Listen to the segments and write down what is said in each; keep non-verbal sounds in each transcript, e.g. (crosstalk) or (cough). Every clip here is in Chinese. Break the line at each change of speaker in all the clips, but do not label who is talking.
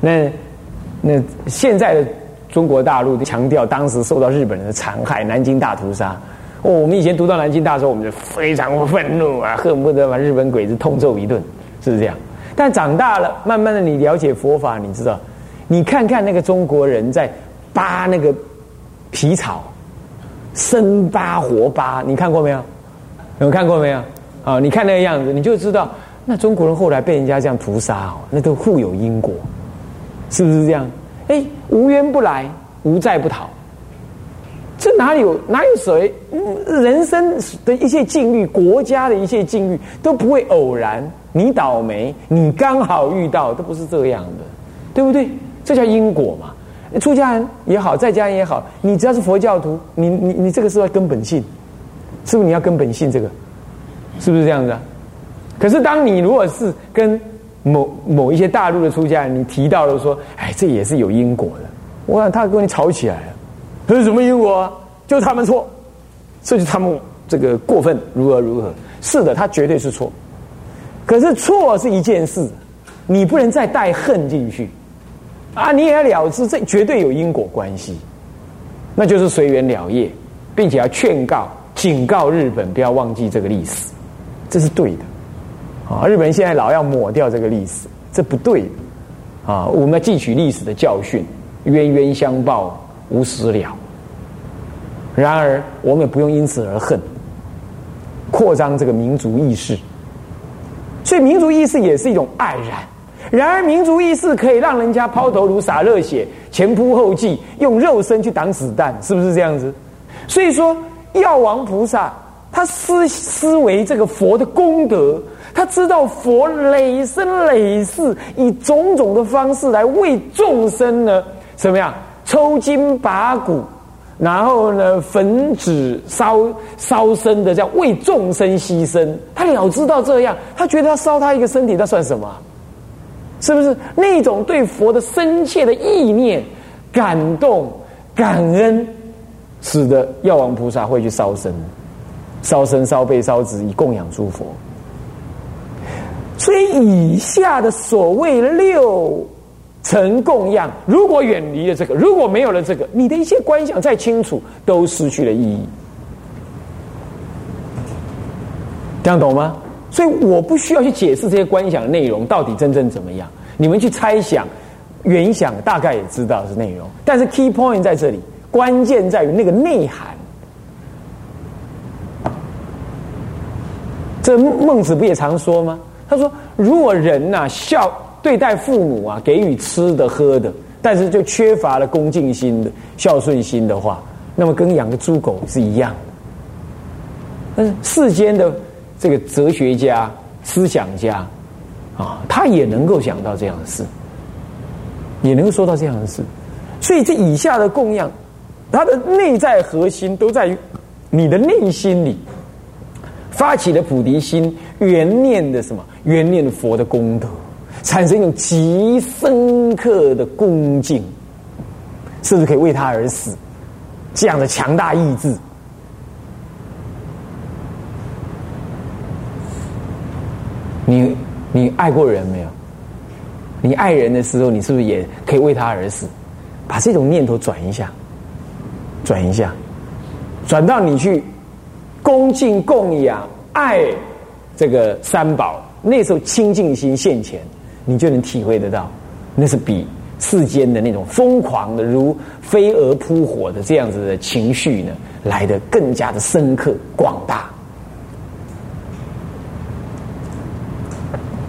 那那现在的中国大陆强调当时受到日本人的残害，南京大屠杀。哦，我们以前读到南京大屠杀，我们就非常愤怒啊，(laughs) 恨不得把日本鬼子痛揍一顿，是不是这样？但长大了，慢慢的你了解佛法，你知道，你看看那个中国人在扒那个皮草，生扒活扒，你看过没有？有看过没有？啊，你看那个样子，你就知道，那中国人后来被人家这样屠杀哦，那都互有因果，是不是这样？哎，无冤不来，无债不讨。这哪里有哪有谁？人生的一切境遇，国家的一切境遇都不会偶然。你倒霉，你刚好遇到，都不是这样的，对不对？这叫因果嘛。出家人也好，在家人也好，你只要是佛教徒，你你你这个是要根本性，是不是？你要根本性这个，是不是这样子？可是当你如果是跟某某一些大陆的出家人，你提到了说，哎，这也是有因果的，我想他跟你吵起来了。这是什么因果啊？就他们错，这就他们这个过分，如何如何？是的，他绝对是错。可是错是一件事，你不能再带恨进去啊！你也要了知，这绝对有因果关系，那就是随缘了业，并且要劝告、警告日本不要忘记这个历史，这是对的啊！日本人现在老要抹掉这个历史，这不对啊！我们要汲取历史的教训，冤冤相报。无私了。然而，我们也不用因此而恨，扩张这个民族意识。所以，民族意识也是一种爱然。然而，民族意识可以让人家抛头颅、洒热血、前仆后继，用肉身去挡子弹，是不是这样子？所以说，药王菩萨他思思维这个佛的功德，他知道佛累生累世，以种种的方式来为众生呢，怎么样？抽筋拔骨，然后呢，焚纸烧烧身的，这样为众生牺牲。他了知道这样，他觉得他烧他一个身体，那算什么？是不是那种对佛的深切的意念、感动、感恩，使得药王菩萨会去烧身、烧身、烧背、烧纸，以供养诸佛。所以以下的所谓六。成供养，如果远离了这个，如果没有了这个，你的一切观想再清楚，都失去了意义。这样懂吗？所以我不需要去解释这些观想的内容到底真正怎么样，你们去猜想、原想，大概也知道是内容。但是 key point 在这里，关键在于那个内涵。这孟子不也常说吗？他说：“如果人呐孝。”对待父母啊，给予吃的喝的，但是就缺乏了恭敬心的孝顺心的话，那么跟养个猪狗是一样的。但是世间的这个哲学家、思想家啊，他也能够想到这样的事，也能够说到这样的事。所以这以下的供养，它的内在核心都在于你的内心里发起的菩提心，缘念的什么？缘念佛的功德。产生一种极深刻的恭敬，甚至可以为他而死，这样的强大意志。你你爱过人没有？你爱人的时候，你是不是也可以为他而死？把这种念头转一下，转一下，转到你去恭敬供养爱这个三宝，那时候清净心现前。你就能体会得到，那是比世间的那种疯狂的如飞蛾扑火的这样子的情绪呢，来的更加的深刻广大。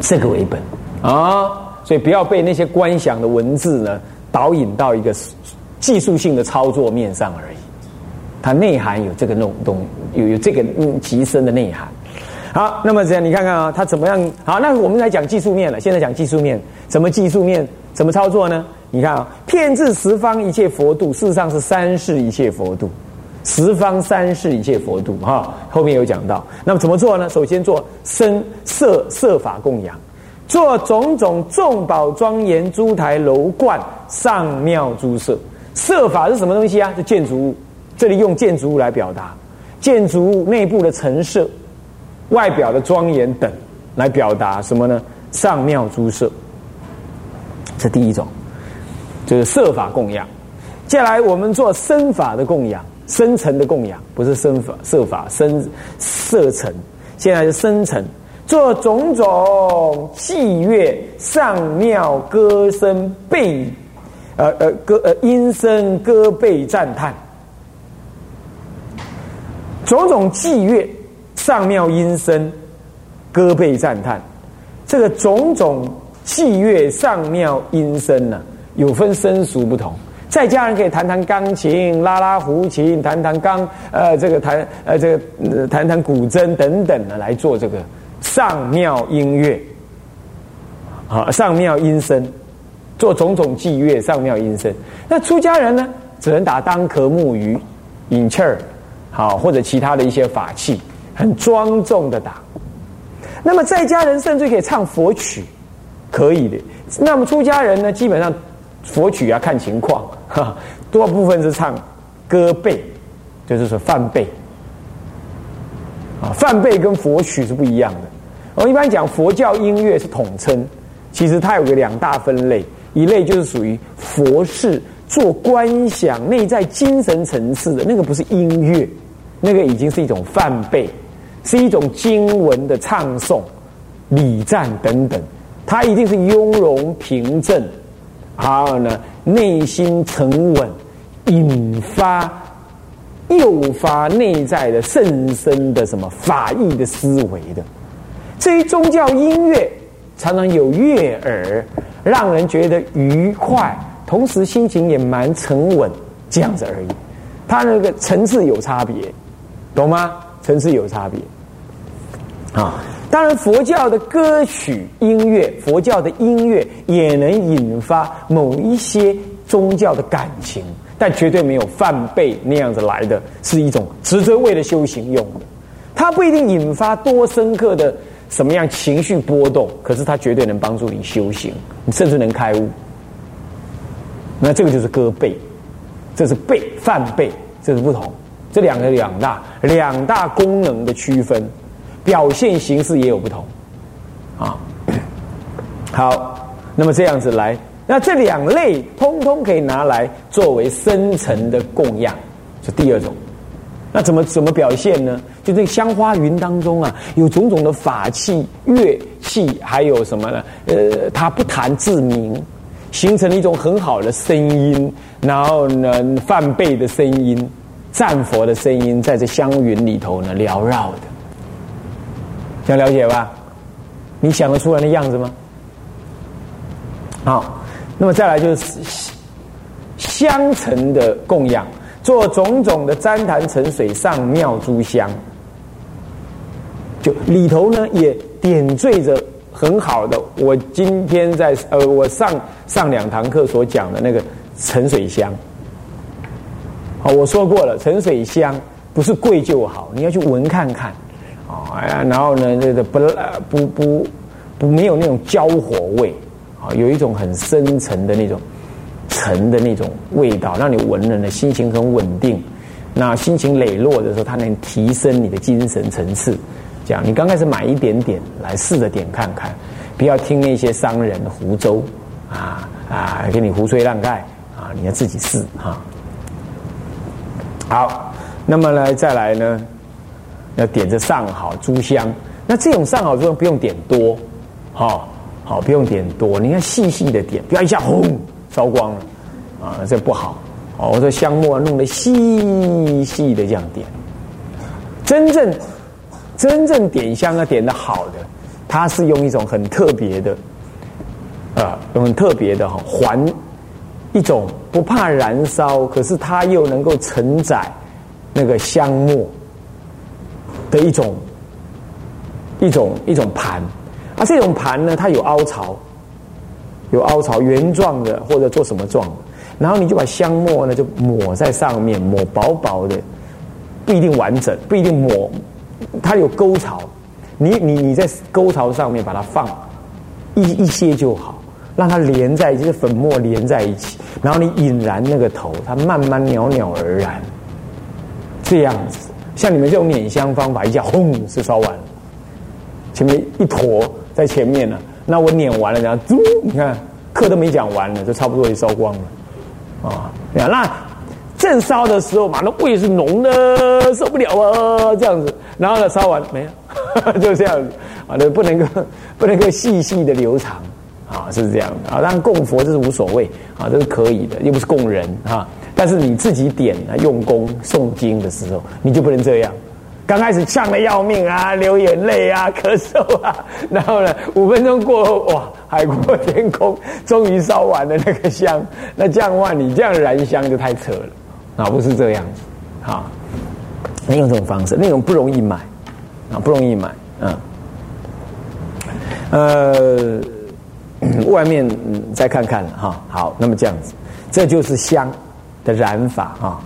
这个为本啊，所以不要被那些观想的文字呢导引到一个技术性的操作面上而已。它内涵有这个弄东有有这个嗯极深的内涵。好，那么这样你看看啊，它怎么样？好，那我们来讲技术面了。现在讲技术面，怎么技术面怎么操作呢？你看啊，骗至十方一切佛度，事实上是三世一切佛度，十方三世一切佛度哈。后面有讲到，那么怎么做呢？首先做身色色法供养，做种种众宝庄严诸台楼观上妙诸色。色法是什么东西啊？是建筑物，这里用建筑物来表达建筑物内部的陈设。外表的庄严等，来表达什么呢？上庙诸色，这第一种，就是设法供养。接下来我们做身法的供养，深层的供养，不是身法设法深色层。现在是深层，做种种祭乐、上庙歌声背，呃呃歌呃音声歌背赞叹，种种祭乐、上庙音声歌背赞叹，这个种种祭乐、上庙音声呢，有分生俗不同。在家人可以弹弹钢琴、拉拉胡琴、弹弹钢，呃，这个弹呃这个弹弹古筝等等的来做这个上庙音乐，啊，上庙音声，做种种祭乐、上庙音声。那出家人呢，只能打当壳木鱼、引气儿，好或者其他的一些法器，很庄重的打。那么在家人甚至可以唱佛曲，可以的。那么出家人呢，基本上。佛曲啊，看情况，哈，多部分是唱歌背，就是说梵背，啊，梵背跟佛曲是不一样的。我一般讲佛教音乐是统称，其实它有个两大分类，一类就是属于佛事做观想、内在精神层次的那个，不是音乐，那个已经是一种梵背，是一种经文的唱诵、礼赞等等，它一定是雍容平正。还有呢，内心沉稳，引发、诱发内在的甚深的什么法义的思维的。至于宗教音乐，常常有悦耳，让人觉得愉快，同时心情也蛮沉稳，这样子而已。它那个层次有差别，懂吗？层次有差别，啊。当然，佛教的歌曲音乐，佛教的音乐也能引发某一些宗教的感情，但绝对没有梵呗那样子来的，是一种直接为了修行用的。它不一定引发多深刻的什么样情绪波动，可是它绝对能帮助你修行，你甚至能开悟。那这个就是歌背，这是背梵呗，这是不同，这两个两大两大功能的区分。表现形式也有不同，啊，(coughs) 好，那么这样子来，那这两类通通可以拿来作为深层的供养，是第二种。那怎么怎么表现呢？就这香花云当中啊，有种种的法器、乐器，还有什么呢？呃，它不谈自明，形成了一种很好的声音，然后呢，梵呗的声音、战佛的声音，在这香云里头呢缭绕的。想了解吧？你想得出来的样子吗？好，那么再来就是香尘的供养，做种种的旃檀沉水上妙珠香，就里头呢也点缀着很好的。我今天在呃，我上上两堂课所讲的那个沉水香。好，我说过了，沉水香不是贵就好，你要去闻看看。啊，然后呢，这个不不不不没有那种焦火味，啊，有一种很深沉的那种沉的那种味道，让你闻了呢，心情很稳定。那心情磊落的时候，它能提升你的精神层次。这样，你刚开始买一点点来试着点看看，不要听那些商人胡诌啊啊，给你胡吹乱盖啊，你要自己试哈。好，那么呢，再来呢？要点着上好珠香，那这种上好珠不用点多，好，好不用点多，你看细细的点，不要一下轰烧光了，啊，这不好。哦，我说香末弄得细细的这样点，真正真正点香要点的好的，它是用一种很特别的，啊，用很特别的哈环，一种不怕燃烧，可是它又能够承载那个香末。的一种一种一种盘，啊，这种盘呢，它有凹槽，有凹槽，圆状的或者做什么状，然后你就把香末呢就抹在上面，抹薄薄的，不一定完整，不一定抹，它有沟槽，你你你在沟槽上面把它放一一些就好，让它连在就是粉末连在一起，然后你引燃那个头，它慢慢袅袅而燃，这样子。像你们这种捻香方法，一下轰是烧完了，前面一坨在前面呢，那我捻完了，然后嘟，你 (laughs) 看课都没讲完呢，就差不多也烧光了啊。那正烧的时候嘛，那味是浓的，受不了啊，这样子。然后呢，烧完没有，(laughs) 就这样子啊，那不能够不能够细细的流长啊，是这样的啊。让供佛这是无所谓啊，这是可以的，又不是供人啊。但是你自己点啊，用功诵经的时候，你就不能这样。刚开始呛的要命啊，流眼泪啊，咳嗽啊，然后呢，五分钟过后，哇，海阔天空，终于烧完了那个香。那这样的话，你这样燃香就太扯了啊，不是这样子啊。你用这种方式，那种不容易买啊，不容易买啊。呃，外面再看看哈，好，那么这样子，这就是香的燃法啊。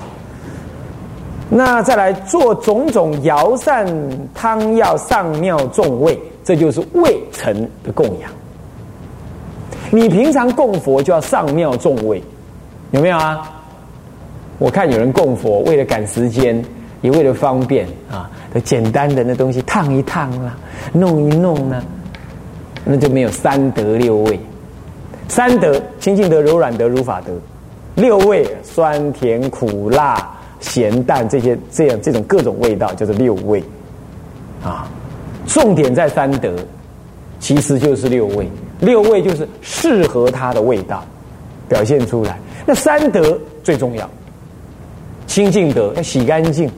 那再来做种种摇散汤药上妙众位，这就是味成的供养。你平常供佛就要上妙众位，有没有啊？我看有人供佛，为了赶时间，也为了方便啊，的简单的那东西烫一烫啦，弄一弄呢，那就没有三德六味。三德：清净德、柔软德、如法德；六味：酸甜苦辣。咸淡这些这样这种各种味道叫做六味，啊，重点在三德，其实就是六味。六味就是适合它的味道表现出来。那三德最重要，清净德要洗干净，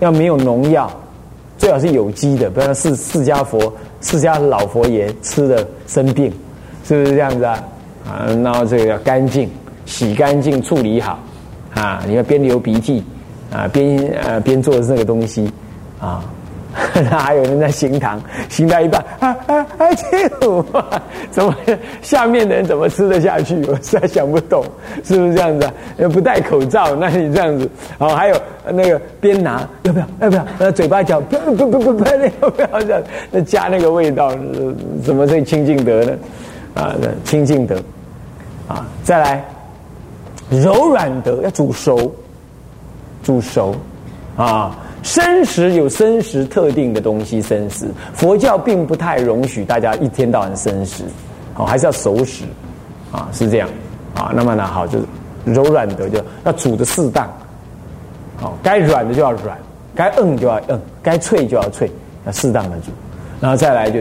要没有农药，最好是有机的，不要释释迦佛释迦老佛爷吃的生病，是不是这样子啊？啊，那这个要干净，洗干净处理好。啊！你要边流鼻涕，啊，边呃边做这个东西，啊，还有人在行堂行到一半，啊啊啊！这怎么下面的人怎么吃得下去？我实在想不懂，是不是这样子？啊？不戴口罩，那你这样子，哦，还有那个边拿要不要？要不要？那嘴巴讲不不不不不，要不要这样？那加那个味道，怎么最清净德呢？啊，清净德，啊，再来。柔软的要煮熟，煮熟，啊，生食有生食特定的东西，生食佛教并不太容许大家一天到晚生食，哦，还是要熟食，啊，是这样，啊，那么呢，好，就是柔软的就要煮的适当，好，该软的就要软，该硬就要硬，该脆就要脆，要适当的煮，然后再来就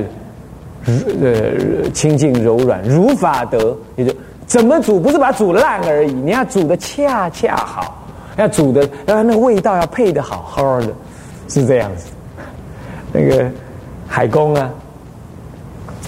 是，呃，清净柔软如法得，也就。怎么煮？不是把它煮烂而已，你要煮的恰恰好，要煮的，要那个味道要配的好好的，是这样子。那个海公啊，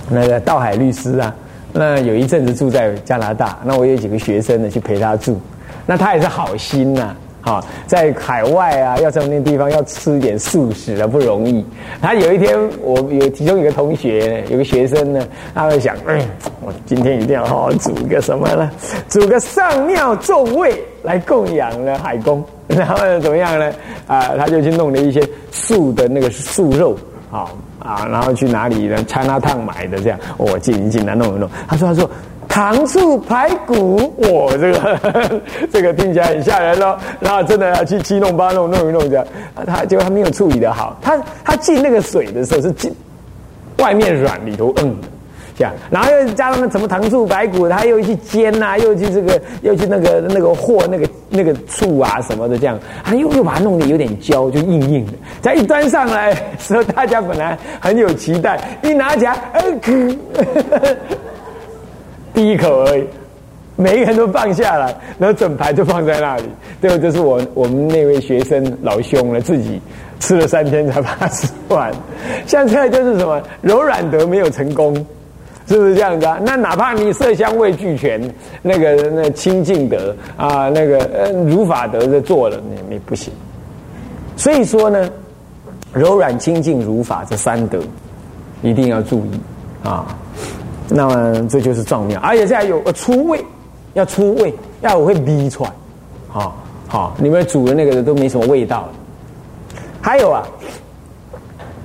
那个道海律师啊，那有一阵子住在加拿大，那我有几个学生呢去陪他住，那他也是好心呐。啊，在海外啊，要在那地方要吃一点素食啊，不容易。他有一天，我有其中一个同学，有个学生呢，他会想，嗯，我今天一定要好好煮个什么呢？煮个上庙众位来供养了海公，(laughs) 然后怎么样呢？啊，他就去弄了一些素的那个素肉，啊啊，然后去哪里呢？餐那烫买的这样，我进一进来弄一弄。他说，他说。糖醋排骨，我，这个 (laughs) 这个听起来很吓人哦。然后真的要去七弄八弄弄一弄这样，他结果他没有处理的好。他他进那个水的时候是进外面软里头硬的，这样。然后又加上那什么糖醋排骨，他又去煎呐，又去这个又去那个那个和那个那个醋啊什么的这样，他又又把它弄得有点焦，就硬硬的。再一端上来时候，大家本来很有期待，一拿起来，哎，(laughs) 第一口而已，每一个人都放下来，然后整排就放在那里。最后就是我我们那位学生老兄了，自己吃了三天才把它吃完。现在就是什么柔软得没有成功，是不是这样子啊？那哪怕你色香味俱全，那个那清净德啊，那个呃如法德的做了，你你不行。所以说呢，柔软清净如法这三德一定要注意啊。那么这就是藏庙，而且现在有出味，要出味，要我会逼出来，好，好，你们煮的那个都没什么味道了。还有啊，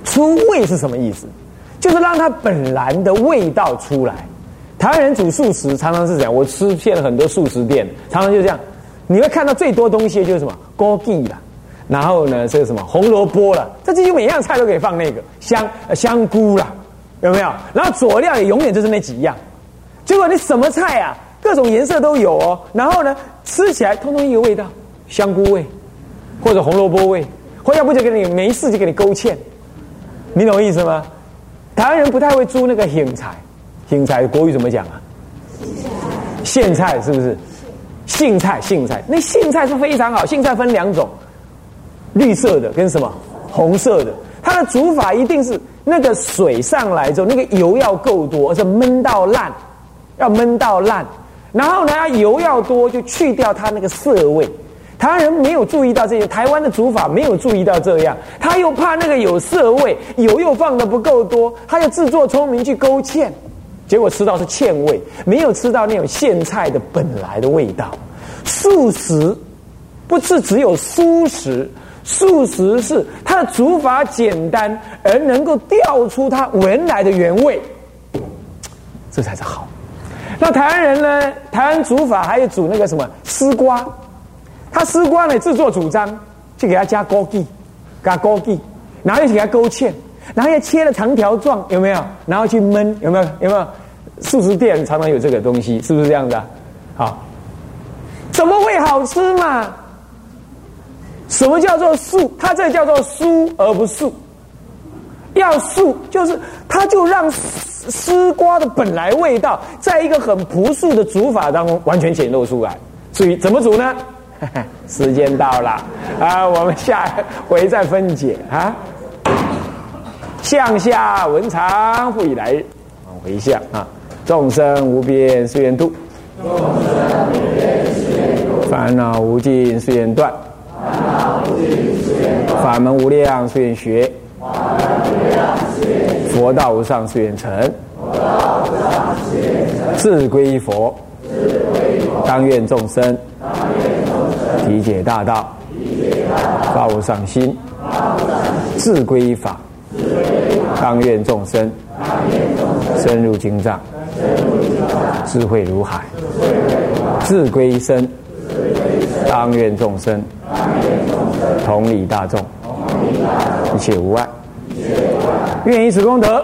出味是什么意思？就是让它本来的味道出来。台湾人煮素食常常是这样，我吃遍了很多素食店，常常就这样。你会看到最多东西就是什么枸杞啦，然后呢这个什么红萝卜了，这几乎每样菜都可以放那个香 (laughs) 香菇啦。有没有？然后佐料也永远就是那几样，结果你什么菜啊，各种颜色都有哦。然后呢，吃起来通通一个味道，香菇味，或者红萝卜味，或要不就给你没事就给你勾芡，你懂我意思吗？台湾人不太会租那个苋菜，苋菜国语怎么讲啊？苋菜是不是？苋菜，苋菜，那苋菜是非常好。苋菜分两种，绿色的跟什么红色的。它的煮法一定是那个水上来之后，那个油要够多，而且焖到烂，要焖到烂。然后呢，油要多，就去掉它那个涩味。台湾人没有注意到这些，台湾的煮法没有注意到这样，他又怕那个有涩味，油又放的不够多，他又自作聪明去勾芡。结果吃到是芡味，没有吃到那种苋菜的本来的味道。素食不是只有素食，素食是它的煮法简单，而能够调出它原来的原味，这才是好。那台湾人呢？台湾煮法还有煮那个什么丝瓜，他丝瓜呢自作主张，就给他加枸杞，加枸杞，然后又给他勾芡。然后又切了长条状，有没有？然后去焖，有没有？有没有？素食店常常有这个东西，是不是这样的？好，怎么会好吃嘛？什么叫做素？它这叫做酥而不素。要素就是它就让丝瓜的本来味道，在一个很朴素的煮法当中完全显露出来。至于怎么煮呢？(laughs) 时间到了啊，我们下回再分解啊。向下文长复以来日，往回向啊！众生无边誓愿度，众生无边誓愿度；烦恼无尽誓愿断，烦恼无尽誓愿断；法门无量誓愿学，法门无量誓愿学；佛道无上誓愿成，佛道无上誓愿成；自归佛，自归佛；当愿众生，理；解大道，体解大道；发无上心，发无上心；自归法。当愿众生深入经藏，智慧如海；自归身，当愿众生同理大众，一切无碍。愿以此功德，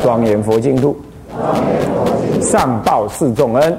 庄严佛净土，上报四重恩，